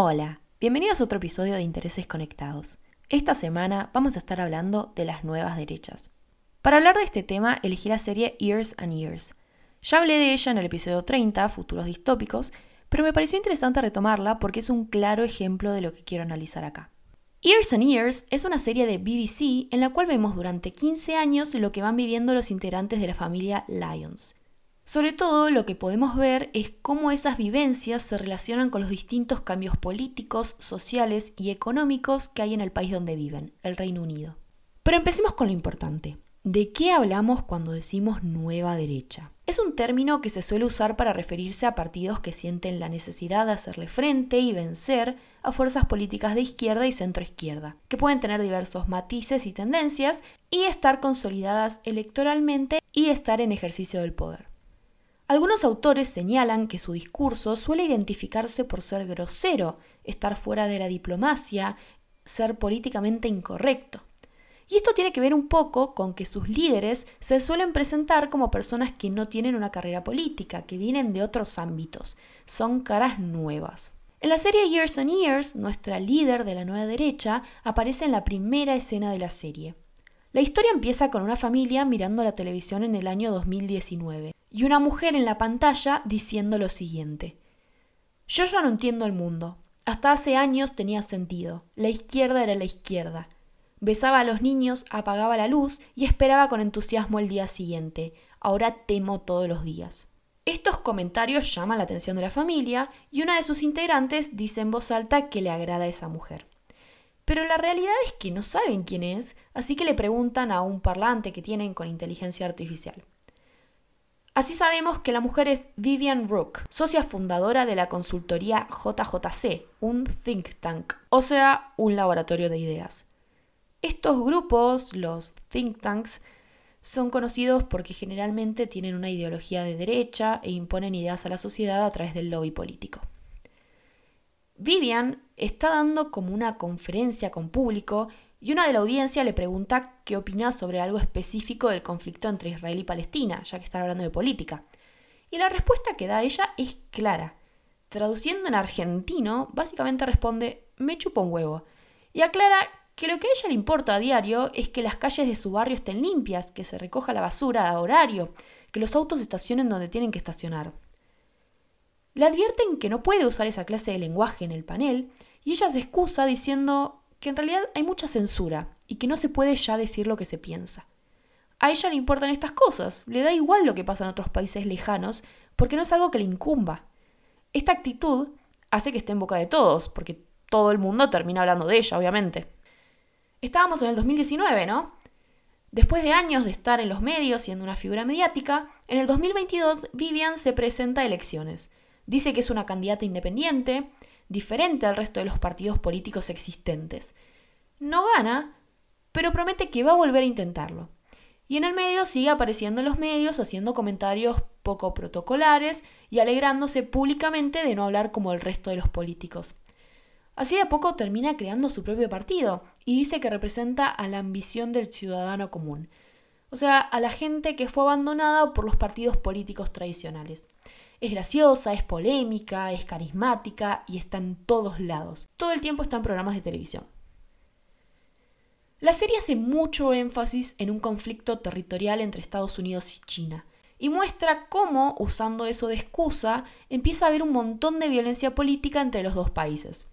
Hola, bienvenidos a otro episodio de Intereses Conectados. Esta semana vamos a estar hablando de las nuevas derechas. Para hablar de este tema elegí la serie Years and Years. Ya hablé de ella en el episodio 30, Futuros Distópicos, pero me pareció interesante retomarla porque es un claro ejemplo de lo que quiero analizar acá. Years and Years es una serie de BBC en la cual vemos durante 15 años lo que van viviendo los integrantes de la familia Lyons. Sobre todo lo que podemos ver es cómo esas vivencias se relacionan con los distintos cambios políticos, sociales y económicos que hay en el país donde viven, el Reino Unido. Pero empecemos con lo importante. ¿De qué hablamos cuando decimos nueva derecha? Es un término que se suele usar para referirse a partidos que sienten la necesidad de hacerle frente y vencer a fuerzas políticas de izquierda y centroizquierda, que pueden tener diversos matices y tendencias y estar consolidadas electoralmente y estar en ejercicio del poder. Algunos autores señalan que su discurso suele identificarse por ser grosero, estar fuera de la diplomacia, ser políticamente incorrecto. Y esto tiene que ver un poco con que sus líderes se suelen presentar como personas que no tienen una carrera política, que vienen de otros ámbitos, son caras nuevas. En la serie Years and Years, nuestra líder de la nueva derecha aparece en la primera escena de la serie. La historia empieza con una familia mirando la televisión en el año 2019 y una mujer en la pantalla diciendo lo siguiente. Yo ya no entiendo el mundo. Hasta hace años tenía sentido. La izquierda era la izquierda. Besaba a los niños, apagaba la luz y esperaba con entusiasmo el día siguiente. Ahora temo todos los días. Estos comentarios llaman la atención de la familia y una de sus integrantes dice en voz alta que le agrada a esa mujer. Pero la realidad es que no saben quién es, así que le preguntan a un parlante que tienen con inteligencia artificial. Así sabemos que la mujer es Vivian Rook, socia fundadora de la consultoría JJC, un think tank, o sea, un laboratorio de ideas. Estos grupos, los think tanks, son conocidos porque generalmente tienen una ideología de derecha e imponen ideas a la sociedad a través del lobby político. Vivian está dando como una conferencia con público y una de la audiencia le pregunta qué opina sobre algo específico del conflicto entre Israel y Palestina, ya que están hablando de política. Y la respuesta que da ella es clara. Traduciendo en argentino, básicamente responde, me chupo un huevo. Y aclara que lo que a ella le importa a diario es que las calles de su barrio estén limpias, que se recoja la basura a horario, que los autos estacionen donde tienen que estacionar. Le advierten que no puede usar esa clase de lenguaje en el panel y ella se excusa diciendo que en realidad hay mucha censura y que no se puede ya decir lo que se piensa. A ella le importan estas cosas, le da igual lo que pasa en otros países lejanos porque no es algo que le incumba. Esta actitud hace que esté en boca de todos, porque todo el mundo termina hablando de ella, obviamente. Estábamos en el 2019, ¿no? Después de años de estar en los medios siendo una figura mediática, en el 2022 Vivian se presenta a elecciones Dice que es una candidata independiente, diferente al resto de los partidos políticos existentes. No gana, pero promete que va a volver a intentarlo. Y en el medio sigue apareciendo en los medios haciendo comentarios poco protocolares y alegrándose públicamente de no hablar como el resto de los políticos. Así de poco termina creando su propio partido y dice que representa a la ambición del ciudadano común, o sea, a la gente que fue abandonada por los partidos políticos tradicionales. Es graciosa, es polémica, es carismática y está en todos lados. Todo el tiempo está en programas de televisión. La serie hace mucho énfasis en un conflicto territorial entre Estados Unidos y China y muestra cómo, usando eso de excusa, empieza a haber un montón de violencia política entre los dos países.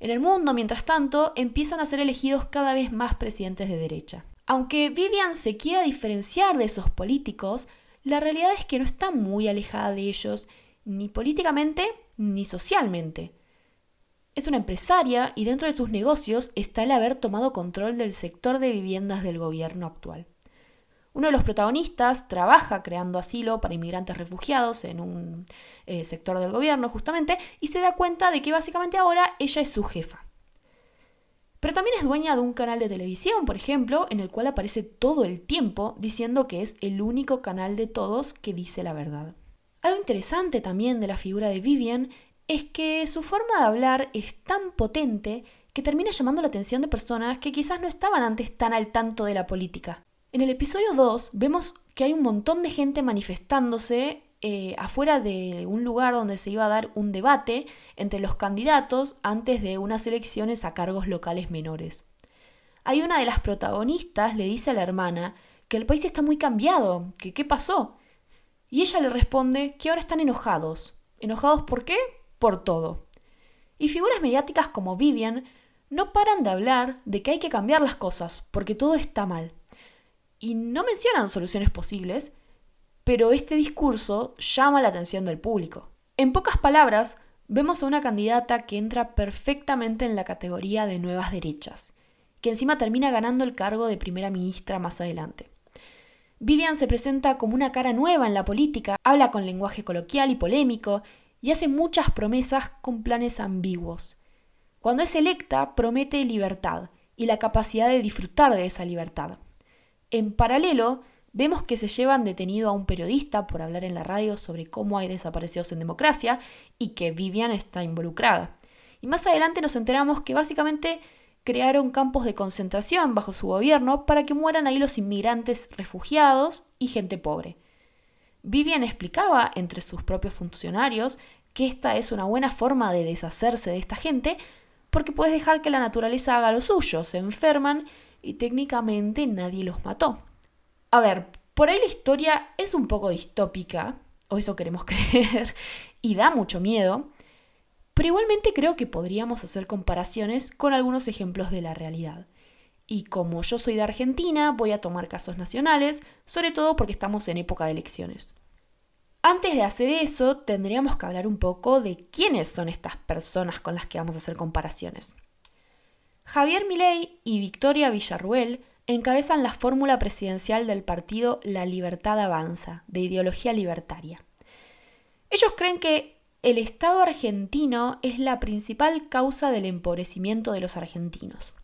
En el mundo, mientras tanto, empiezan a ser elegidos cada vez más presidentes de derecha. Aunque Vivian se quiera diferenciar de esos políticos, la realidad es que no está muy alejada de ellos, ni políticamente ni socialmente. Es una empresaria y dentro de sus negocios está el haber tomado control del sector de viviendas del gobierno actual. Uno de los protagonistas trabaja creando asilo para inmigrantes refugiados en un eh, sector del gobierno justamente y se da cuenta de que básicamente ahora ella es su jefa. Pero también es dueña de un canal de televisión, por ejemplo, en el cual aparece todo el tiempo diciendo que es el único canal de todos que dice la verdad. Algo interesante también de la figura de Vivian es que su forma de hablar es tan potente que termina llamando la atención de personas que quizás no estaban antes tan al tanto de la política. En el episodio 2 vemos que hay un montón de gente manifestándose eh, afuera de un lugar donde se iba a dar un debate entre los candidatos antes de unas elecciones a cargos locales menores. Hay una de las protagonistas le dice a la hermana que el país está muy cambiado, que qué pasó. Y ella le responde que ahora están enojados. ¿Enojados por qué? Por todo. Y figuras mediáticas como Vivian no paran de hablar de que hay que cambiar las cosas, porque todo está mal. Y no mencionan soluciones posibles, pero este discurso llama la atención del público. En pocas palabras, vemos a una candidata que entra perfectamente en la categoría de nuevas derechas, que encima termina ganando el cargo de primera ministra más adelante. Vivian se presenta como una cara nueva en la política, habla con lenguaje coloquial y polémico, y hace muchas promesas con planes ambiguos. Cuando es electa, promete libertad y la capacidad de disfrutar de esa libertad. En paralelo, Vemos que se llevan detenido a un periodista por hablar en la radio sobre cómo hay desaparecidos en democracia y que Vivian está involucrada. Y más adelante nos enteramos que básicamente crearon campos de concentración bajo su gobierno para que mueran ahí los inmigrantes refugiados y gente pobre. Vivian explicaba entre sus propios funcionarios que esta es una buena forma de deshacerse de esta gente porque puedes dejar que la naturaleza haga lo suyo, se enferman y técnicamente nadie los mató. A ver, por ahí la historia es un poco distópica, o eso queremos creer, y da mucho miedo, pero igualmente creo que podríamos hacer comparaciones con algunos ejemplos de la realidad. Y como yo soy de Argentina, voy a tomar casos nacionales, sobre todo porque estamos en época de elecciones. Antes de hacer eso, tendríamos que hablar un poco de quiénes son estas personas con las que vamos a hacer comparaciones. Javier Milei y Victoria Villarruel encabezan la fórmula presidencial del partido La Libertad Avanza, de ideología libertaria. Ellos creen que el Estado argentino es la principal causa del empobrecimiento de los argentinos.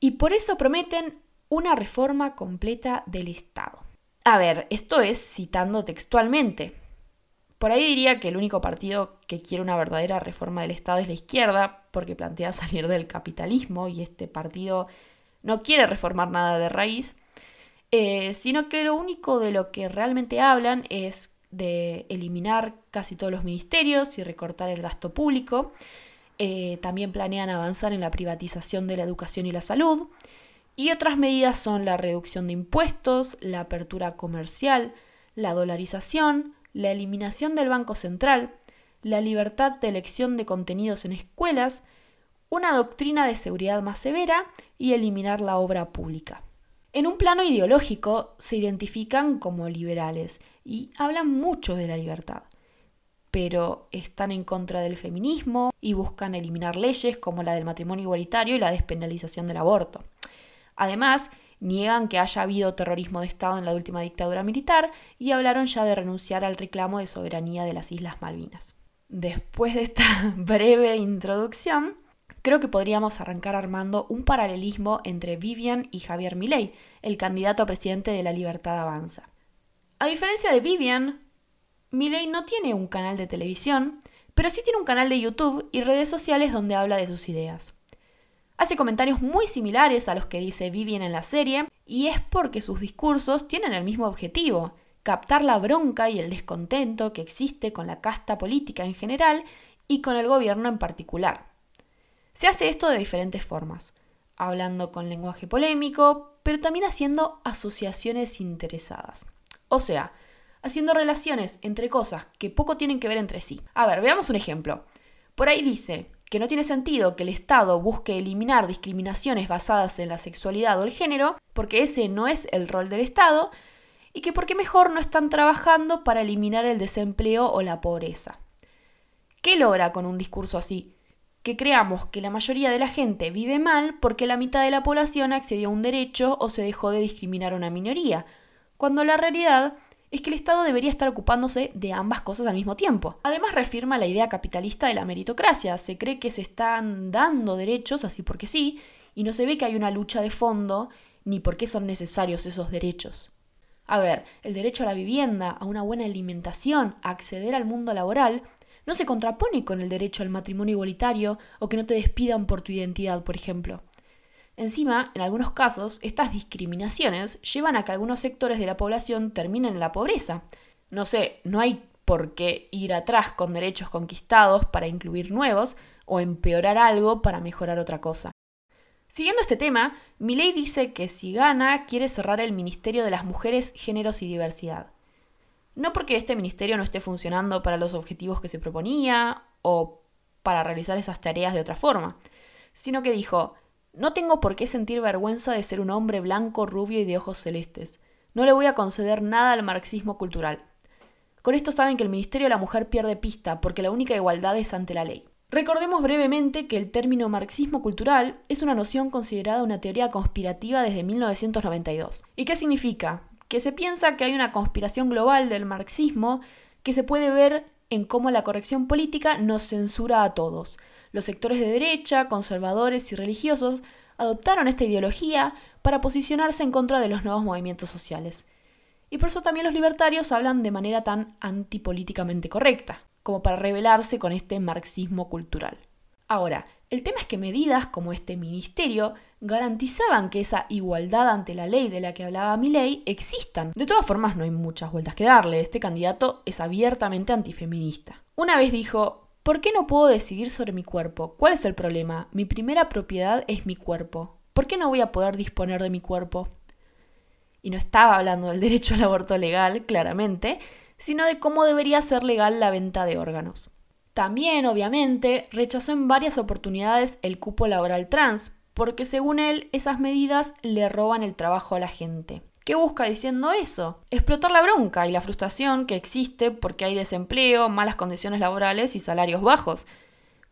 Y por eso prometen una reforma completa del Estado. A ver, esto es citando textualmente. Por ahí diría que el único partido que quiere una verdadera reforma del Estado es la izquierda, porque plantea salir del capitalismo y este partido no quiere reformar nada de raíz, eh, sino que lo único de lo que realmente hablan es de eliminar casi todos los ministerios y recortar el gasto público. Eh, también planean avanzar en la privatización de la educación y la salud. Y otras medidas son la reducción de impuestos, la apertura comercial, la dolarización, la eliminación del Banco Central, la libertad de elección de contenidos en escuelas, una doctrina de seguridad más severa y eliminar la obra pública. En un plano ideológico se identifican como liberales y hablan mucho de la libertad, pero están en contra del feminismo y buscan eliminar leyes como la del matrimonio igualitario y la despenalización del aborto. Además, niegan que haya habido terrorismo de Estado en la última dictadura militar y hablaron ya de renunciar al reclamo de soberanía de las Islas Malvinas. Después de esta breve introducción, creo que podríamos arrancar armando un paralelismo entre Vivian y Javier Milei, el candidato a presidente de la Libertad Avanza. A diferencia de Vivian, Milei no tiene un canal de televisión, pero sí tiene un canal de YouTube y redes sociales donde habla de sus ideas. Hace comentarios muy similares a los que dice Vivian en la serie, y es porque sus discursos tienen el mismo objetivo, captar la bronca y el descontento que existe con la casta política en general y con el gobierno en particular. Se hace esto de diferentes formas, hablando con lenguaje polémico, pero también haciendo asociaciones interesadas. O sea, haciendo relaciones entre cosas que poco tienen que ver entre sí. A ver, veamos un ejemplo. Por ahí dice que no tiene sentido que el Estado busque eliminar discriminaciones basadas en la sexualidad o el género, porque ese no es el rol del Estado, y que porque mejor no están trabajando para eliminar el desempleo o la pobreza. ¿Qué logra con un discurso así? Que creamos que la mayoría de la gente vive mal porque la mitad de la población accedió a un derecho o se dejó de discriminar a una minoría, cuando la realidad es que el Estado debería estar ocupándose de ambas cosas al mismo tiempo. Además reafirma la idea capitalista de la meritocracia, se cree que se están dando derechos así porque sí, y no se ve que hay una lucha de fondo ni por qué son necesarios esos derechos. A ver, el derecho a la vivienda, a una buena alimentación, a acceder al mundo laboral, no se contrapone con el derecho al matrimonio igualitario o que no te despidan por tu identidad, por ejemplo. Encima, en algunos casos, estas discriminaciones llevan a que algunos sectores de la población terminen en la pobreza. No sé, no hay por qué ir atrás con derechos conquistados para incluir nuevos o empeorar algo para mejorar otra cosa. Siguiendo este tema, Milei dice que si gana quiere cerrar el Ministerio de las Mujeres, Géneros y Diversidad. No porque este ministerio no esté funcionando para los objetivos que se proponía o para realizar esas tareas de otra forma, sino que dijo, no tengo por qué sentir vergüenza de ser un hombre blanco, rubio y de ojos celestes. No le voy a conceder nada al marxismo cultural. Con esto saben que el Ministerio de la Mujer pierde pista, porque la única igualdad es ante la ley. Recordemos brevemente que el término marxismo cultural es una noción considerada una teoría conspirativa desde 1992. ¿Y qué significa? Que se piensa que hay una conspiración global del marxismo que se puede ver en cómo la corrección política nos censura a todos. Los sectores de derecha, conservadores y religiosos adoptaron esta ideología para posicionarse en contra de los nuevos movimientos sociales. Y por eso también los libertarios hablan de manera tan antipolíticamente correcta como para rebelarse con este marxismo cultural. Ahora, el tema es que medidas como este ministerio garantizaban que esa igualdad ante la ley de la que hablaba ley existan. De todas formas, no hay muchas vueltas que darle. Este candidato es abiertamente antifeminista. Una vez dijo, ¿por qué no puedo decidir sobre mi cuerpo? ¿Cuál es el problema? Mi primera propiedad es mi cuerpo. ¿Por qué no voy a poder disponer de mi cuerpo? Y no estaba hablando del derecho al aborto legal, claramente, sino de cómo debería ser legal la venta de órganos. También, obviamente, rechazó en varias oportunidades el cupo laboral trans, porque según él esas medidas le roban el trabajo a la gente. ¿Qué busca diciendo eso? Explotar la bronca y la frustración que existe porque hay desempleo, malas condiciones laborales y salarios bajos.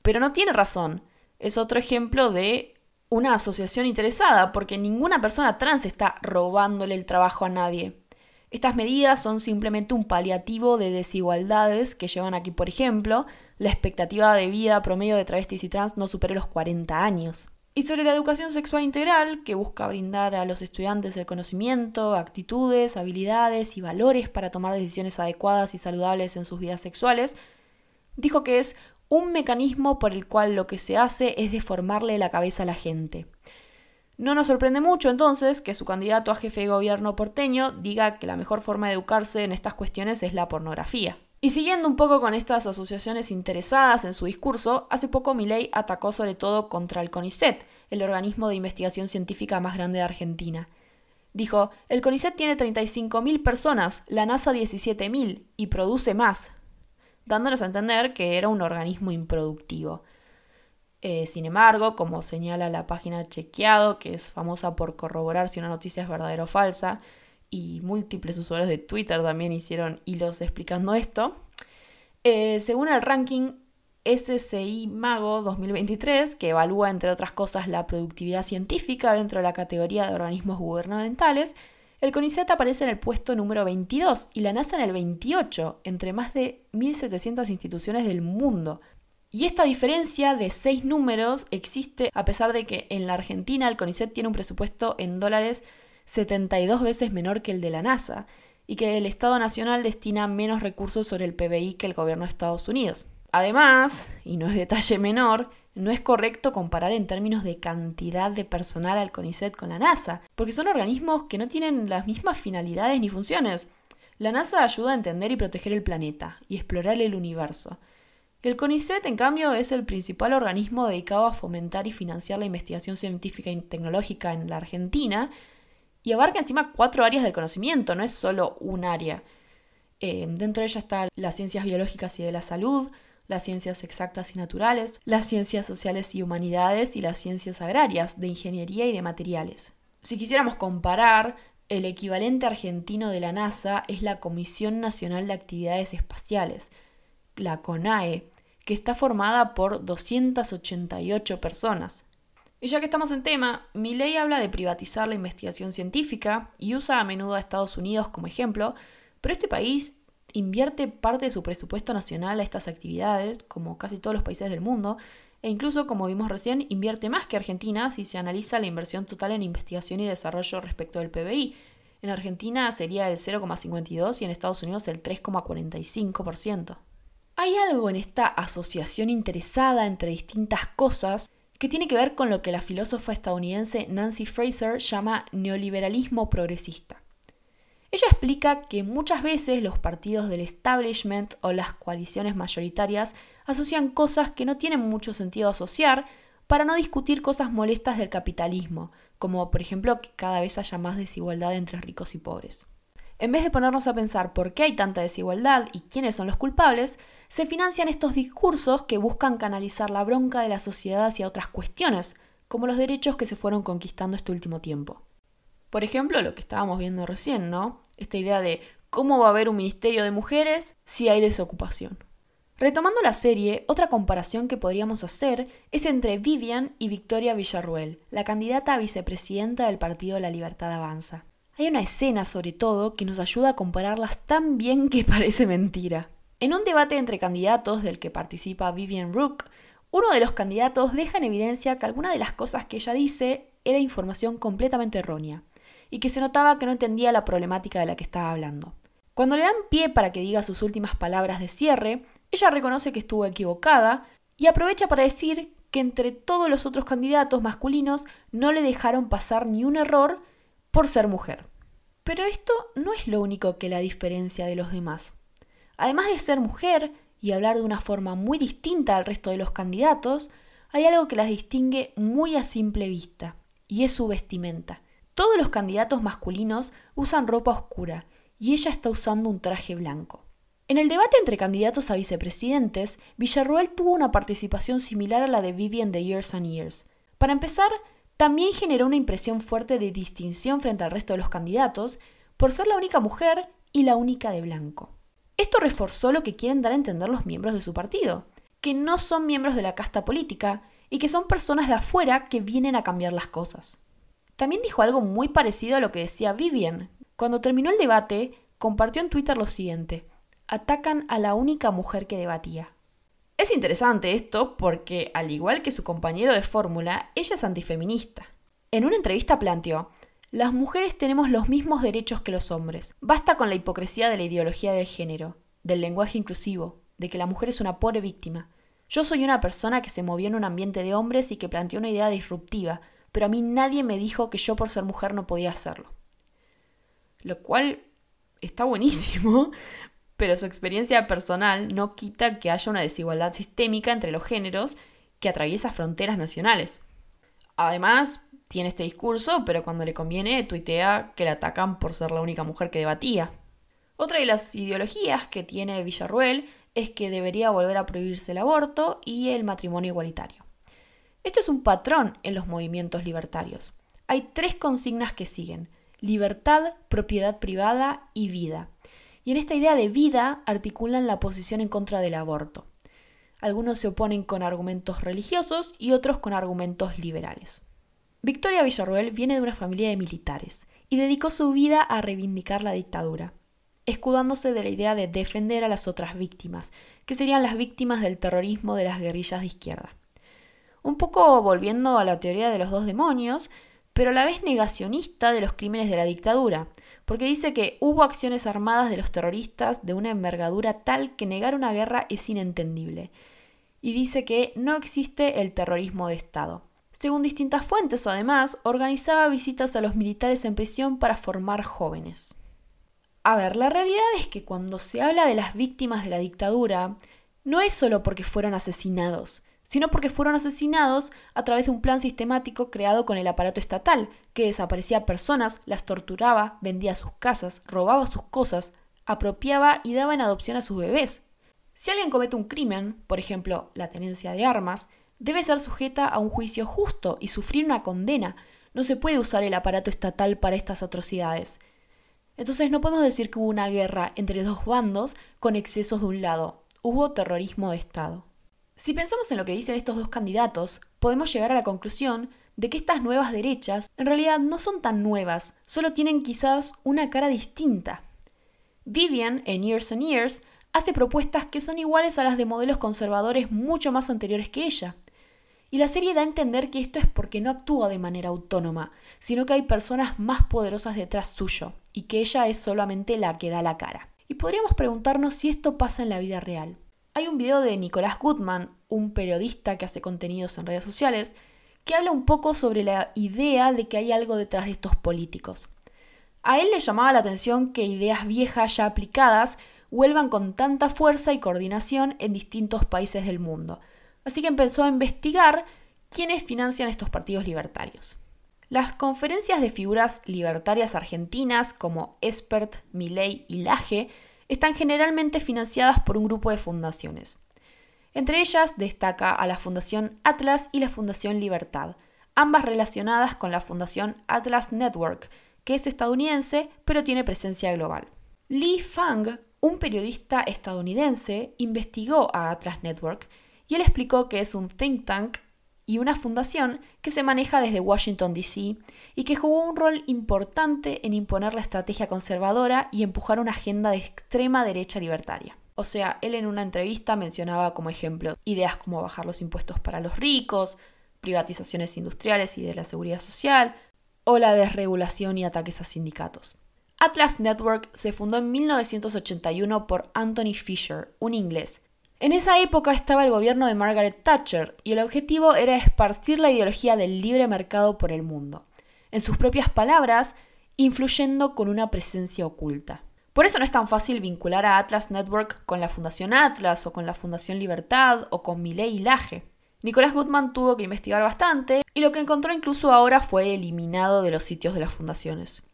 Pero no tiene razón. Es otro ejemplo de una asociación interesada, porque ninguna persona trans está robándole el trabajo a nadie. Estas medidas son simplemente un paliativo de desigualdades que llevan aquí, por ejemplo, la expectativa de vida promedio de travestis y trans no supere los 40 años. Y sobre la educación sexual integral, que busca brindar a los estudiantes el conocimiento, actitudes, habilidades y valores para tomar decisiones adecuadas y saludables en sus vidas sexuales, dijo que es un mecanismo por el cual lo que se hace es deformarle la cabeza a la gente. No nos sorprende mucho entonces que su candidato a jefe de gobierno porteño diga que la mejor forma de educarse en estas cuestiones es la pornografía. Y siguiendo un poco con estas asociaciones interesadas en su discurso, hace poco Milei atacó sobre todo contra el CONICET, el organismo de investigación científica más grande de Argentina. Dijo, el CONICET tiene 35.000 personas, la NASA 17.000 y produce más, dándonos a entender que era un organismo improductivo. Eh, sin embargo, como señala la página Chequeado, que es famosa por corroborar si una noticia es verdadera o falsa, y múltiples usuarios de Twitter también hicieron hilos explicando esto, eh, según el ranking SCI Mago 2023, que evalúa entre otras cosas la productividad científica dentro de la categoría de organismos gubernamentales, el CONICET aparece en el puesto número 22 y la NASA en el 28, entre más de 1.700 instituciones del mundo. Y esta diferencia de seis números existe a pesar de que en la Argentina el CONICET tiene un presupuesto en dólares 72 veces menor que el de la NASA y que el Estado Nacional destina menos recursos sobre el PBI que el gobierno de Estados Unidos. Además, y no es detalle menor, no es correcto comparar en términos de cantidad de personal al CONICET con la NASA, porque son organismos que no tienen las mismas finalidades ni funciones. La NASA ayuda a entender y proteger el planeta y explorar el universo. El CONICET, en cambio, es el principal organismo dedicado a fomentar y financiar la investigación científica y tecnológica en la Argentina y abarca encima cuatro áreas del conocimiento, no es solo un área. Eh, dentro de ella están las ciencias biológicas y de la salud, las ciencias exactas y naturales, las ciencias sociales y humanidades y las ciencias agrarias, de ingeniería y de materiales. Si quisiéramos comparar, el equivalente argentino de la NASA es la Comisión Nacional de Actividades Espaciales, la CONAE, que está formada por 288 personas. Y ya que estamos en tema, mi ley habla de privatizar la investigación científica y usa a menudo a Estados Unidos como ejemplo, pero este país invierte parte de su presupuesto nacional a estas actividades, como casi todos los países del mundo, e incluso, como vimos recién, invierte más que Argentina si se analiza la inversión total en investigación y desarrollo respecto del PBI. En Argentina sería el 0,52 y en Estados Unidos el 3,45%. Hay algo en esta asociación interesada entre distintas cosas que tiene que ver con lo que la filósofa estadounidense Nancy Fraser llama neoliberalismo progresista. Ella explica que muchas veces los partidos del establishment o las coaliciones mayoritarias asocian cosas que no tienen mucho sentido asociar para no discutir cosas molestas del capitalismo, como por ejemplo que cada vez haya más desigualdad entre ricos y pobres. En vez de ponernos a pensar por qué hay tanta desigualdad y quiénes son los culpables, se financian estos discursos que buscan canalizar la bronca de la sociedad hacia otras cuestiones, como los derechos que se fueron conquistando este último tiempo. Por ejemplo, lo que estábamos viendo recién, ¿no? Esta idea de cómo va a haber un ministerio de mujeres si hay desocupación. Retomando la serie, otra comparación que podríamos hacer es entre Vivian y Victoria Villarruel, la candidata a vicepresidenta del partido La Libertad Avanza. Hay una escena, sobre todo, que nos ayuda a compararlas tan bien que parece mentira. En un debate entre candidatos del que participa Vivian Rook, uno de los candidatos deja en evidencia que alguna de las cosas que ella dice era información completamente errónea y que se notaba que no entendía la problemática de la que estaba hablando. Cuando le dan pie para que diga sus últimas palabras de cierre, ella reconoce que estuvo equivocada y aprovecha para decir que entre todos los otros candidatos masculinos no le dejaron pasar ni un error por ser mujer. Pero esto no es lo único que la diferencia de los demás. Además de ser mujer y hablar de una forma muy distinta al resto de los candidatos, hay algo que las distingue muy a simple vista, y es su vestimenta. Todos los candidatos masculinos usan ropa oscura y ella está usando un traje blanco. En el debate entre candidatos a vicepresidentes, Villarroel tuvo una participación similar a la de Vivian de Years and Years. Para empezar, también generó una impresión fuerte de distinción frente al resto de los candidatos por ser la única mujer y la única de blanco. Esto reforzó lo que quieren dar a entender los miembros de su partido, que no son miembros de la casta política y que son personas de afuera que vienen a cambiar las cosas. También dijo algo muy parecido a lo que decía Vivian. Cuando terminó el debate, compartió en Twitter lo siguiente. Atacan a la única mujer que debatía. Es interesante esto porque, al igual que su compañero de fórmula, ella es antifeminista. En una entrevista planteó, las mujeres tenemos los mismos derechos que los hombres. Basta con la hipocresía de la ideología del género, del lenguaje inclusivo, de que la mujer es una pobre víctima. Yo soy una persona que se movió en un ambiente de hombres y que planteó una idea disruptiva, pero a mí nadie me dijo que yo por ser mujer no podía hacerlo. Lo cual está buenísimo, pero su experiencia personal no quita que haya una desigualdad sistémica entre los géneros que atraviesa fronteras nacionales. Además, tiene este discurso, pero cuando le conviene tuitea que la atacan por ser la única mujer que debatía. Otra de las ideologías que tiene Villarruel es que debería volver a prohibirse el aborto y el matrimonio igualitario. Esto es un patrón en los movimientos libertarios. Hay tres consignas que siguen, libertad, propiedad privada y vida. Y en esta idea de vida articulan la posición en contra del aborto. Algunos se oponen con argumentos religiosos y otros con argumentos liberales. Victoria Villarruel viene de una familia de militares y dedicó su vida a reivindicar la dictadura, escudándose de la idea de defender a las otras víctimas, que serían las víctimas del terrorismo de las guerrillas de izquierda un poco volviendo a la teoría de los dos demonios, pero a la vez negacionista de los crímenes de la dictadura, porque dice que hubo acciones armadas de los terroristas de una envergadura tal que negar una guerra es inentendible, y dice que no existe el terrorismo de Estado. Según distintas fuentes, además, organizaba visitas a los militares en prisión para formar jóvenes. A ver, la realidad es que cuando se habla de las víctimas de la dictadura, no es solo porque fueron asesinados, sino porque fueron asesinados a través de un plan sistemático creado con el aparato estatal, que desaparecía personas, las torturaba, vendía sus casas, robaba sus cosas, apropiaba y daba en adopción a sus bebés. Si alguien comete un crimen, por ejemplo, la tenencia de armas, debe ser sujeta a un juicio justo y sufrir una condena. No se puede usar el aparato estatal para estas atrocidades. Entonces no podemos decir que hubo una guerra entre dos bandos con excesos de un lado. Hubo terrorismo de Estado. Si pensamos en lo que dicen estos dos candidatos, podemos llegar a la conclusión de que estas nuevas derechas en realidad no son tan nuevas, solo tienen quizás una cara distinta. Vivian, en Years and Years, hace propuestas que son iguales a las de modelos conservadores mucho más anteriores que ella. Y la serie da a entender que esto es porque no actúa de manera autónoma, sino que hay personas más poderosas detrás suyo, y que ella es solamente la que da la cara. Y podríamos preguntarnos si esto pasa en la vida real. Hay un video de Nicolás Goodman, un periodista que hace contenidos en redes sociales, que habla un poco sobre la idea de que hay algo detrás de estos políticos. A él le llamaba la atención que ideas viejas ya aplicadas vuelvan con tanta fuerza y coordinación en distintos países del mundo. Así que empezó a investigar quiénes financian estos partidos libertarios. Las conferencias de figuras libertarias argentinas como Espert, Milei y Laje están generalmente financiadas por un grupo de fundaciones. Entre ellas destaca a la Fundación Atlas y la Fundación Libertad, ambas relacionadas con la Fundación Atlas Network, que es estadounidense pero tiene presencia global. Lee Fang, un periodista estadounidense, investigó a Atlas Network y él explicó que es un think tank y una fundación que se maneja desde Washington, D.C. y que jugó un rol importante en imponer la estrategia conservadora y empujar una agenda de extrema derecha libertaria. O sea, él en una entrevista mencionaba como ejemplo ideas como bajar los impuestos para los ricos, privatizaciones industriales y de la seguridad social, o la desregulación y ataques a sindicatos. Atlas Network se fundó en 1981 por Anthony Fisher, un inglés, en esa época estaba el gobierno de Margaret Thatcher y el objetivo era esparcir la ideología del libre mercado por el mundo. En sus propias palabras, influyendo con una presencia oculta. Por eso no es tan fácil vincular a Atlas Network con la Fundación Atlas o con la Fundación Libertad o con Miley y Laje. Nicolás Goodman tuvo que investigar bastante y lo que encontró incluso ahora fue eliminado de los sitios de las fundaciones.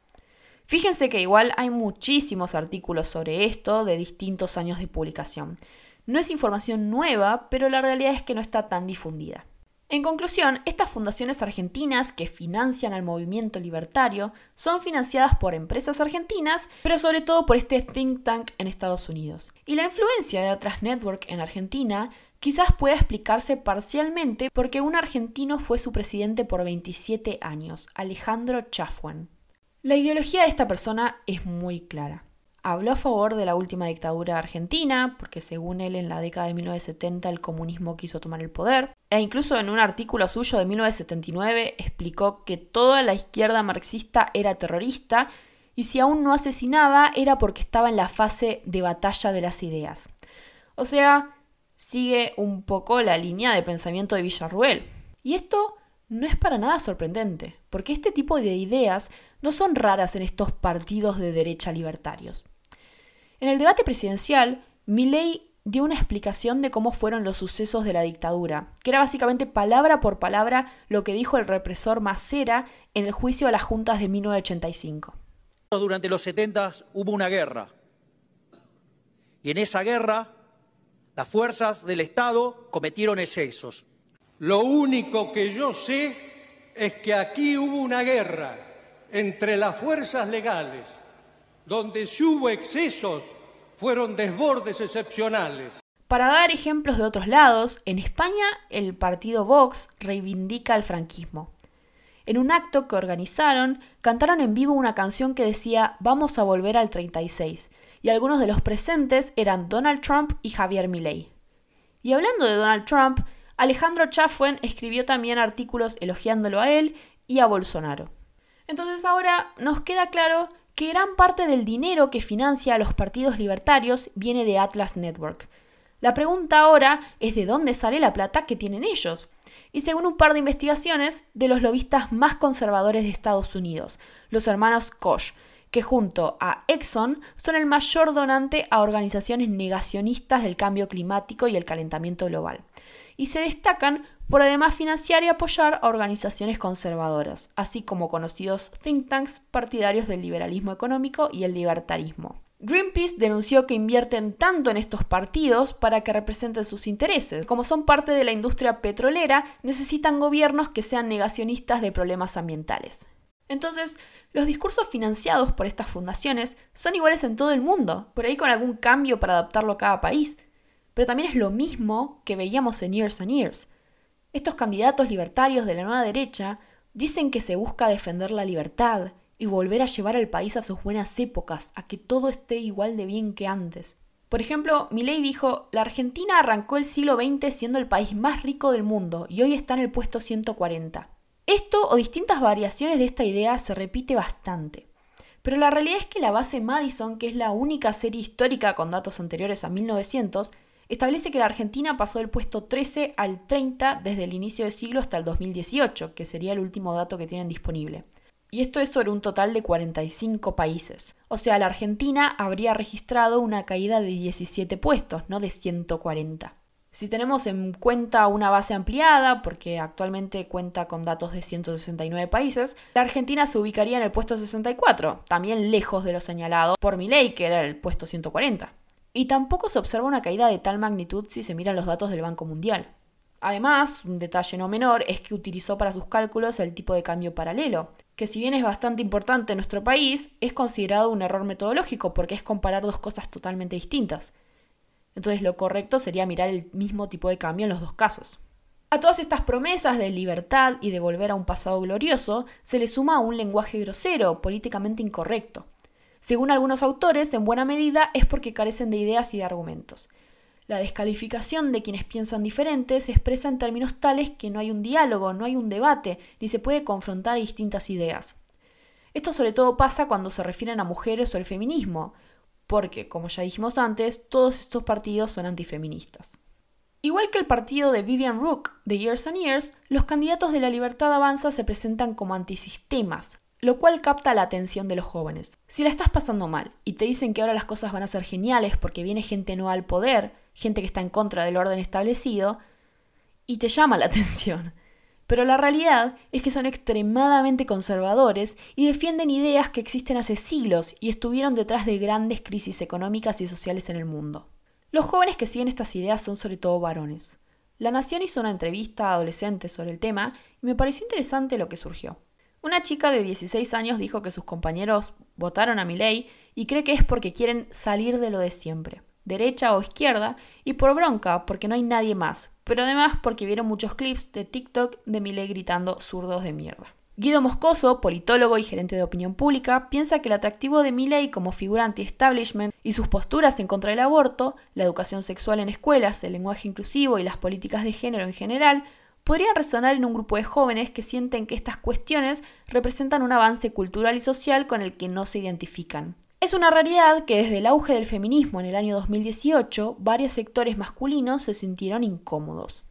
Fíjense que igual hay muchísimos artículos sobre esto de distintos años de publicación. No es información nueva, pero la realidad es que no está tan difundida. En conclusión, estas fundaciones argentinas que financian al movimiento libertario son financiadas por empresas argentinas, pero sobre todo por este think tank en Estados Unidos. Y la influencia de Atlas Network en Argentina quizás pueda explicarse parcialmente porque un argentino fue su presidente por 27 años, Alejandro Chafwan. La ideología de esta persona es muy clara. Habló a favor de la última dictadura argentina, porque según él en la década de 1970 el comunismo quiso tomar el poder, e incluso en un artículo suyo de 1979 explicó que toda la izquierda marxista era terrorista y si aún no asesinaba era porque estaba en la fase de batalla de las ideas. O sea, sigue un poco la línea de pensamiento de Villarruel. Y esto no es para nada sorprendente, porque este tipo de ideas no son raras en estos partidos de derecha libertarios. En el debate presidencial, Milley dio una explicación de cómo fueron los sucesos de la dictadura, que era básicamente palabra por palabra lo que dijo el represor Macera en el juicio a las juntas de 1985. Durante los 70 hubo una guerra. Y en esa guerra las fuerzas del Estado cometieron excesos. Lo único que yo sé es que aquí hubo una guerra entre las fuerzas legales donde si hubo excesos, fueron desbordes excepcionales. Para dar ejemplos de otros lados, en España el partido Vox reivindica el franquismo. En un acto que organizaron, cantaron en vivo una canción que decía Vamos a volver al 36, y algunos de los presentes eran Donald Trump y Javier Milei. Y hablando de Donald Trump, Alejandro Chafuen escribió también artículos elogiándolo a él y a Bolsonaro. Entonces ahora nos queda claro que gran parte del dinero que financia a los partidos libertarios viene de Atlas Network. La pregunta ahora es de dónde sale la plata que tienen ellos. Y según un par de investigaciones, de los lobistas más conservadores de Estados Unidos, los hermanos Koch, que junto a Exxon son el mayor donante a organizaciones negacionistas del cambio climático y el calentamiento global. Y se destacan por además financiar y apoyar a organizaciones conservadoras, así como conocidos think tanks partidarios del liberalismo económico y el libertarismo. Greenpeace denunció que invierten tanto en estos partidos para que representen sus intereses. Como son parte de la industria petrolera, necesitan gobiernos que sean negacionistas de problemas ambientales. Entonces, los discursos financiados por estas fundaciones son iguales en todo el mundo, por ahí con algún cambio para adaptarlo a cada país. Pero también es lo mismo que veíamos en Years and Years. Estos candidatos libertarios de la nueva derecha dicen que se busca defender la libertad y volver a llevar al país a sus buenas épocas, a que todo esté igual de bien que antes. Por ejemplo, Milley dijo, la Argentina arrancó el siglo XX siendo el país más rico del mundo y hoy está en el puesto 140. Esto o distintas variaciones de esta idea se repite bastante. Pero la realidad es que la base Madison, que es la única serie histórica con datos anteriores a 1900, establece que la Argentina pasó del puesto 13 al 30 desde el inicio del siglo hasta el 2018, que sería el último dato que tienen disponible. y esto es sobre un total de 45 países. O sea, la Argentina habría registrado una caída de 17 puestos, no de 140. Si tenemos en cuenta una base ampliada, porque actualmente cuenta con datos de 169 países, la Argentina se ubicaría en el puesto 64, también lejos de lo señalado por Milei, que era el puesto 140. Y tampoco se observa una caída de tal magnitud si se miran los datos del Banco Mundial. Además, un detalle no menor es que utilizó para sus cálculos el tipo de cambio paralelo, que si bien es bastante importante en nuestro país, es considerado un error metodológico porque es comparar dos cosas totalmente distintas. Entonces lo correcto sería mirar el mismo tipo de cambio en los dos casos. A todas estas promesas de libertad y de volver a un pasado glorioso se le suma un lenguaje grosero, políticamente incorrecto. Según algunos autores, en buena medida es porque carecen de ideas y de argumentos. La descalificación de quienes piensan diferente se expresa en términos tales que no hay un diálogo, no hay un debate, ni se puede confrontar distintas ideas. Esto sobre todo pasa cuando se refieren a mujeres o al feminismo, porque, como ya dijimos antes, todos estos partidos son antifeministas. Igual que el partido de Vivian Rook de Years and Years, los candidatos de la Libertad Avanza se presentan como antisistemas, lo cual capta la atención de los jóvenes. Si la estás pasando mal y te dicen que ahora las cosas van a ser geniales porque viene gente nueva al poder, gente que está en contra del orden establecido, y te llama la atención. Pero la realidad es que son extremadamente conservadores y defienden ideas que existen hace siglos y estuvieron detrás de grandes crisis económicas y sociales en el mundo. Los jóvenes que siguen estas ideas son sobre todo varones. La Nación hizo una entrevista a adolescentes sobre el tema y me pareció interesante lo que surgió. Una chica de 16 años dijo que sus compañeros votaron a Milei y cree que es porque quieren salir de lo de siempre, derecha o izquierda, y por bronca, porque no hay nadie más, pero además porque vieron muchos clips de TikTok de Milei gritando zurdos de mierda. Guido Moscoso, politólogo y gerente de opinión pública, piensa que el atractivo de Milley como figura anti-establishment y sus posturas en contra del aborto, la educación sexual en escuelas, el lenguaje inclusivo y las políticas de género en general podrían resonar en un grupo de jóvenes que sienten que estas cuestiones representan un avance cultural y social con el que no se identifican. Es una realidad que desde el auge del feminismo en el año 2018, varios sectores masculinos se sintieron incómodos.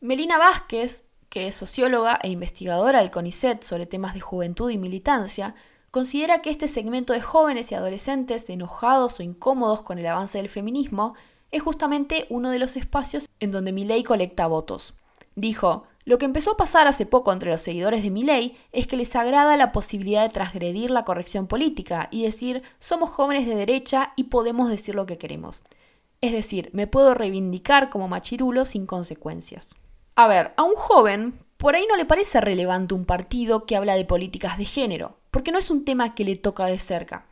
Melina Vázquez, que es socióloga e investigadora del CONICET sobre temas de juventud y militancia, considera que este segmento de jóvenes y adolescentes enojados o incómodos con el avance del feminismo es justamente uno de los espacios en donde Milei colecta votos. Dijo, lo que empezó a pasar hace poco entre los seguidores de Milley es que les agrada la posibilidad de transgredir la corrección política y decir somos jóvenes de derecha y podemos decir lo que queremos. Es decir, me puedo reivindicar como machirulo sin consecuencias. A ver, a un joven por ahí no le parece relevante un partido que habla de políticas de género, porque no es un tema que le toca de cerca.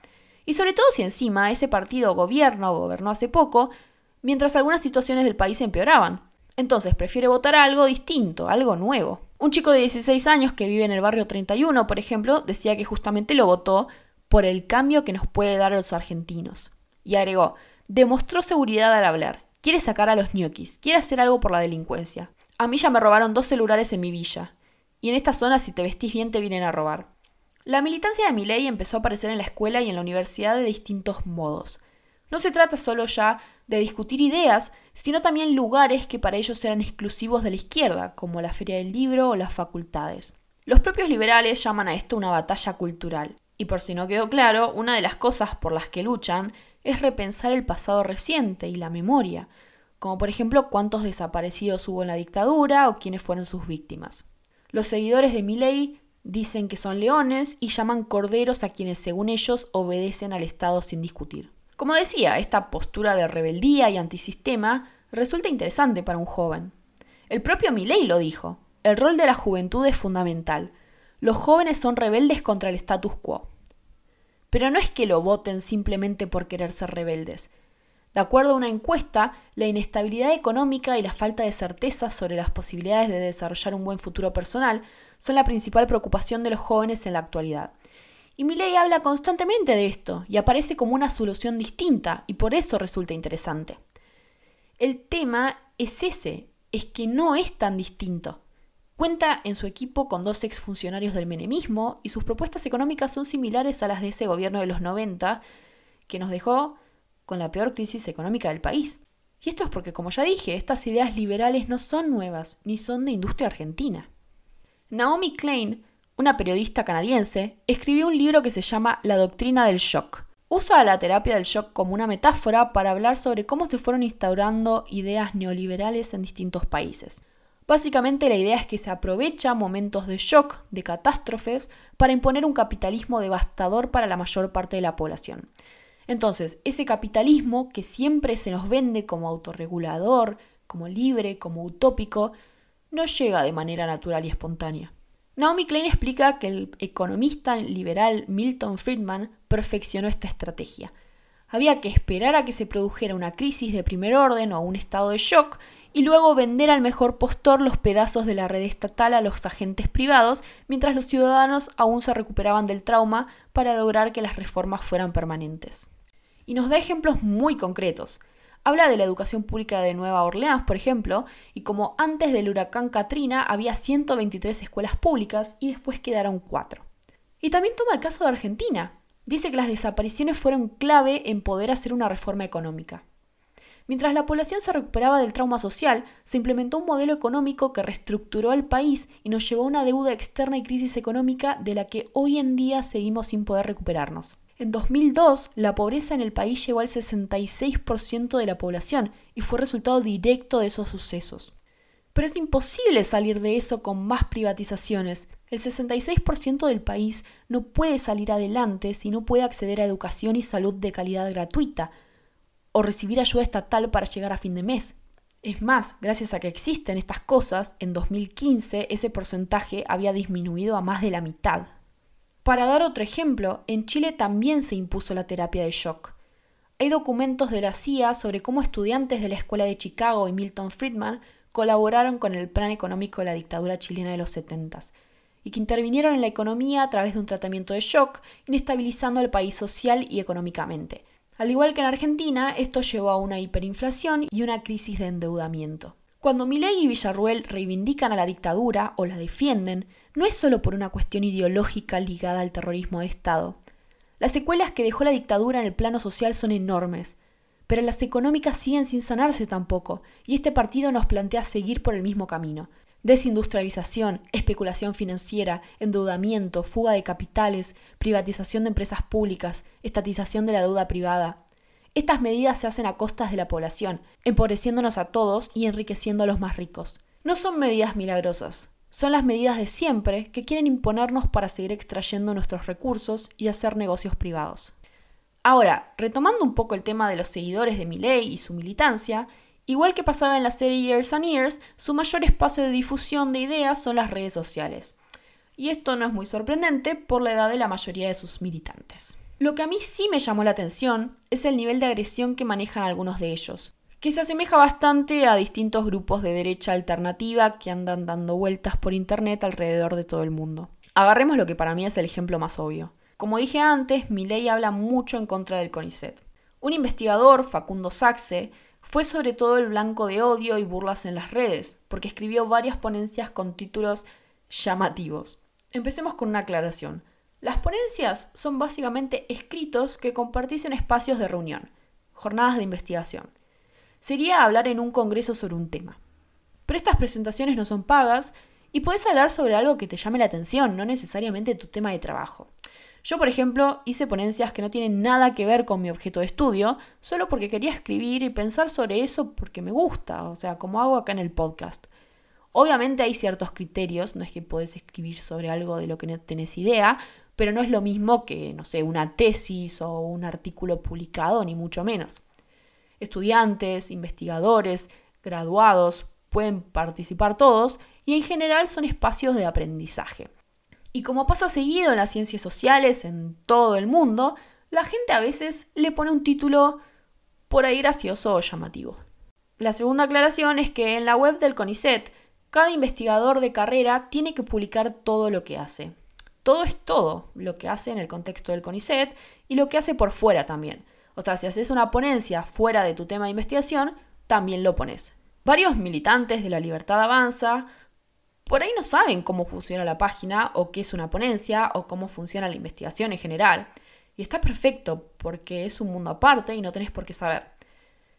Y sobre todo si encima ese partido gobierna o gobernó hace poco, mientras algunas situaciones del país empeoraban. Entonces prefiere votar algo distinto, algo nuevo. Un chico de 16 años que vive en el barrio 31, por ejemplo, decía que justamente lo votó por el cambio que nos puede dar a los argentinos. Y agregó, demostró seguridad al hablar, quiere sacar a los ñoquis, quiere hacer algo por la delincuencia. A mí ya me robaron dos celulares en mi villa. Y en esta zona si te vestís bien te vienen a robar. La militancia de Milei empezó a aparecer en la escuela y en la universidad de distintos modos. No se trata solo ya de discutir ideas, sino también lugares que para ellos eran exclusivos de la izquierda, como la Feria del Libro o las facultades. Los propios liberales llaman a esto una batalla cultural, y por si no quedó claro, una de las cosas por las que luchan es repensar el pasado reciente y la memoria, como por ejemplo cuántos desaparecidos hubo en la dictadura o quiénes fueron sus víctimas. Los seguidores de Milley dicen que son leones y llaman corderos a quienes según ellos obedecen al Estado sin discutir. Como decía, esta postura de rebeldía y antisistema resulta interesante para un joven. El propio Milley lo dijo. El rol de la juventud es fundamental. Los jóvenes son rebeldes contra el status quo. Pero no es que lo voten simplemente por querer ser rebeldes. De acuerdo a una encuesta, la inestabilidad económica y la falta de certeza sobre las posibilidades de desarrollar un buen futuro personal son la principal preocupación de los jóvenes en la actualidad. Y Milley habla constantemente de esto y aparece como una solución distinta y por eso resulta interesante. El tema es ese, es que no es tan distinto. Cuenta en su equipo con dos exfuncionarios del menemismo y sus propuestas económicas son similares a las de ese gobierno de los 90 que nos dejó con la peor crisis económica del país. Y esto es porque, como ya dije, estas ideas liberales no son nuevas ni son de industria argentina. Naomi Klein una periodista canadiense, escribió un libro que se llama La doctrina del shock. Usa la terapia del shock como una metáfora para hablar sobre cómo se fueron instaurando ideas neoliberales en distintos países. Básicamente la idea es que se aprovecha momentos de shock, de catástrofes, para imponer un capitalismo devastador para la mayor parte de la población. Entonces, ese capitalismo que siempre se nos vende como autorregulador, como libre, como utópico, no llega de manera natural y espontánea. Naomi Klein explica que el economista liberal Milton Friedman perfeccionó esta estrategia. Había que esperar a que se produjera una crisis de primer orden o un estado de shock y luego vender al mejor postor los pedazos de la red estatal a los agentes privados, mientras los ciudadanos aún se recuperaban del trauma para lograr que las reformas fueran permanentes. Y nos da ejemplos muy concretos. Habla de la educación pública de Nueva Orleans, por ejemplo, y como antes del huracán Katrina había 123 escuelas públicas y después quedaron 4. Y también toma el caso de Argentina. Dice que las desapariciones fueron clave en poder hacer una reforma económica. Mientras la población se recuperaba del trauma social, se implementó un modelo económico que reestructuró al país y nos llevó a una deuda externa y crisis económica de la que hoy en día seguimos sin poder recuperarnos. En 2002, la pobreza en el país llegó al 66% de la población y fue resultado directo de esos sucesos. Pero es imposible salir de eso con más privatizaciones. El 66% del país no puede salir adelante si no puede acceder a educación y salud de calidad gratuita o recibir ayuda estatal para llegar a fin de mes. Es más, gracias a que existen estas cosas, en 2015 ese porcentaje había disminuido a más de la mitad. Para dar otro ejemplo, en Chile también se impuso la terapia de shock. Hay documentos de la CIA sobre cómo estudiantes de la Escuela de Chicago y Milton Friedman colaboraron con el plan económico de la dictadura chilena de los 70 y que intervinieron en la economía a través de un tratamiento de shock, inestabilizando al país social y económicamente. Al igual que en Argentina, esto llevó a una hiperinflación y una crisis de endeudamiento. Cuando Milei y Villarruel reivindican a la dictadura o la defienden, no es solo por una cuestión ideológica ligada al terrorismo de Estado. Las secuelas que dejó la dictadura en el plano social son enormes, pero las económicas siguen sin sanarse tampoco, y este partido nos plantea seguir por el mismo camino. Desindustrialización, especulación financiera, endeudamiento, fuga de capitales, privatización de empresas públicas, estatización de la deuda privada. Estas medidas se hacen a costas de la población, empobreciéndonos a todos y enriqueciendo a los más ricos. No son medidas milagrosas, son las medidas de siempre que quieren imponernos para seguir extrayendo nuestros recursos y hacer negocios privados. Ahora, retomando un poco el tema de los seguidores de Milley y su militancia, igual que pasaba en la serie Years and Years, su mayor espacio de difusión de ideas son las redes sociales. Y esto no es muy sorprendente por la edad de la mayoría de sus militantes. Lo que a mí sí me llamó la atención es el nivel de agresión que manejan algunos de ellos que se asemeja bastante a distintos grupos de derecha alternativa que andan dando vueltas por internet alrededor de todo el mundo. Agarremos lo que para mí es el ejemplo más obvio. Como dije antes, ley habla mucho en contra del CONICET. Un investigador, Facundo Saxe, fue sobre todo el blanco de odio y burlas en las redes, porque escribió varias ponencias con títulos llamativos. Empecemos con una aclaración. Las ponencias son básicamente escritos que compartís en espacios de reunión, jornadas de investigación sería hablar en un congreso sobre un tema. Pero estas presentaciones no son pagas y puedes hablar sobre algo que te llame la atención, no necesariamente tu tema de trabajo. Yo, por ejemplo, hice ponencias que no tienen nada que ver con mi objeto de estudio, solo porque quería escribir y pensar sobre eso porque me gusta, o sea, como hago acá en el podcast. Obviamente hay ciertos criterios, no es que puedes escribir sobre algo de lo que no tenés idea, pero no es lo mismo que, no sé, una tesis o un artículo publicado, ni mucho menos. Estudiantes, investigadores, graduados, pueden participar todos y en general son espacios de aprendizaje. Y como pasa seguido en las ciencias sociales en todo el mundo, la gente a veces le pone un título por ahí gracioso o llamativo. La segunda aclaración es que en la web del CONICET, cada investigador de carrera tiene que publicar todo lo que hace. Todo es todo, lo que hace en el contexto del CONICET y lo que hace por fuera también. O sea, si haces una ponencia fuera de tu tema de investigación, también lo pones. Varios militantes de la libertad avanza por ahí no saben cómo funciona la página o qué es una ponencia o cómo funciona la investigación en general. Y está perfecto porque es un mundo aparte y no tenés por qué saber.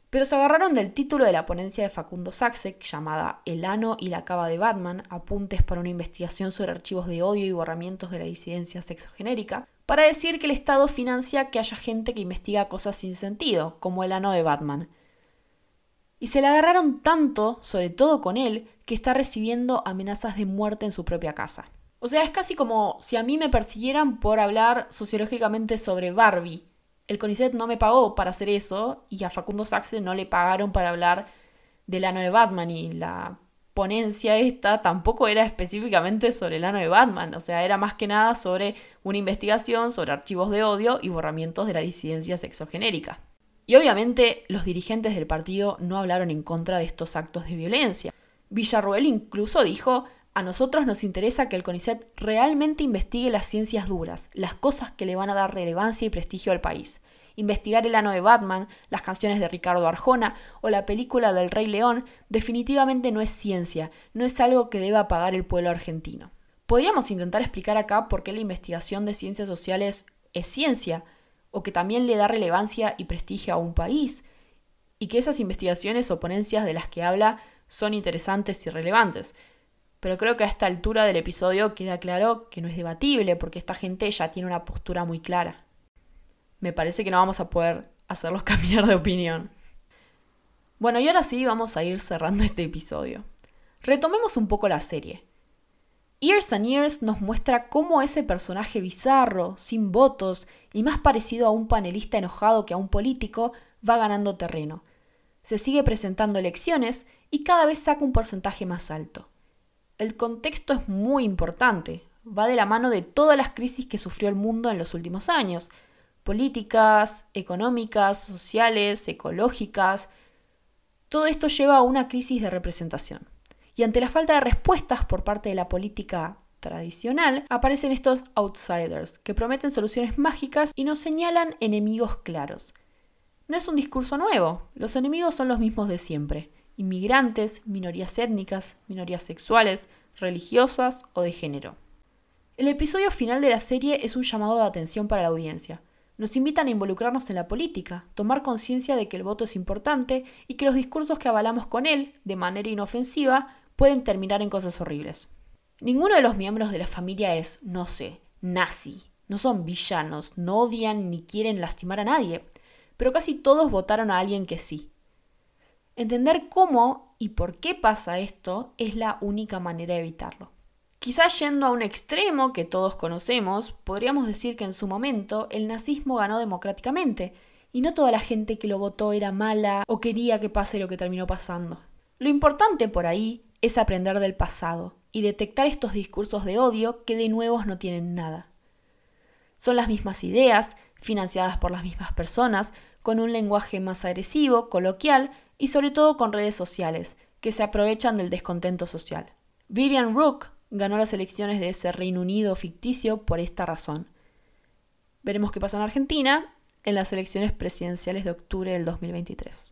pero se agarraron del título de la ponencia de Facundo Saxek llamada El ano y la cava de Batman, apuntes para una investigación sobre archivos de odio y borramientos de la disidencia sexogenérica, para decir que el Estado financia que haya gente que investiga cosas sin sentido, como el ano de Batman. Y se le agarraron tanto, sobre todo con él, que está recibiendo amenazas de muerte en su propia casa. O sea, es casi como si a mí me persiguieran por hablar sociológicamente sobre Barbie, el CONICET no me pagó para hacer eso y a Facundo Saxe no le pagaron para hablar del ano de Batman y la ponencia esta tampoco era específicamente sobre el ano de Batman, o sea, era más que nada sobre una investigación sobre archivos de odio y borramientos de la disidencia sexogenérica. Y obviamente los dirigentes del partido no hablaron en contra de estos actos de violencia. Villarroel incluso dijo, a nosotros nos interesa que el CONICET realmente investigue las ciencias duras, las cosas que le van a dar relevancia y prestigio al país. Investigar el ano de Batman, las canciones de Ricardo Arjona o la película del Rey León definitivamente no es ciencia, no es algo que deba pagar el pueblo argentino. Podríamos intentar explicar acá por qué la investigación de ciencias sociales es ciencia, o que también le da relevancia y prestigio a un país, y que esas investigaciones o ponencias de las que habla son interesantes y relevantes. Pero creo que a esta altura del episodio queda claro que no es debatible porque esta gente ya tiene una postura muy clara me parece que no vamos a poder hacerlos cambiar de opinión. Bueno, y ahora sí vamos a ir cerrando este episodio. Retomemos un poco la serie. Years and Years nos muestra cómo ese personaje bizarro, sin votos y más parecido a un panelista enojado que a un político, va ganando terreno. Se sigue presentando elecciones y cada vez saca un porcentaje más alto. El contexto es muy importante, va de la mano de todas las crisis que sufrió el mundo en los últimos años, políticas, económicas, sociales, ecológicas. Todo esto lleva a una crisis de representación. Y ante la falta de respuestas por parte de la política tradicional, aparecen estos outsiders que prometen soluciones mágicas y nos señalan enemigos claros. No es un discurso nuevo, los enemigos son los mismos de siempre. Inmigrantes, minorías étnicas, minorías sexuales, religiosas o de género. El episodio final de la serie es un llamado de atención para la audiencia. Nos invitan a involucrarnos en la política, tomar conciencia de que el voto es importante y que los discursos que avalamos con él, de manera inofensiva, pueden terminar en cosas horribles. Ninguno de los miembros de la familia es, no sé, nazi. No son villanos, no odian ni quieren lastimar a nadie, pero casi todos votaron a alguien que sí. Entender cómo y por qué pasa esto es la única manera de evitarlo. Quizás yendo a un extremo que todos conocemos, podríamos decir que en su momento el nazismo ganó democráticamente, y no toda la gente que lo votó era mala o quería que pase lo que terminó pasando. Lo importante por ahí es aprender del pasado y detectar estos discursos de odio que de nuevos no tienen nada. Son las mismas ideas, financiadas por las mismas personas, con un lenguaje más agresivo, coloquial y sobre todo con redes sociales, que se aprovechan del descontento social. Vivian Rook ganó las elecciones de ese Reino Unido ficticio por esta razón. Veremos qué pasa en Argentina en las elecciones presidenciales de octubre del 2023.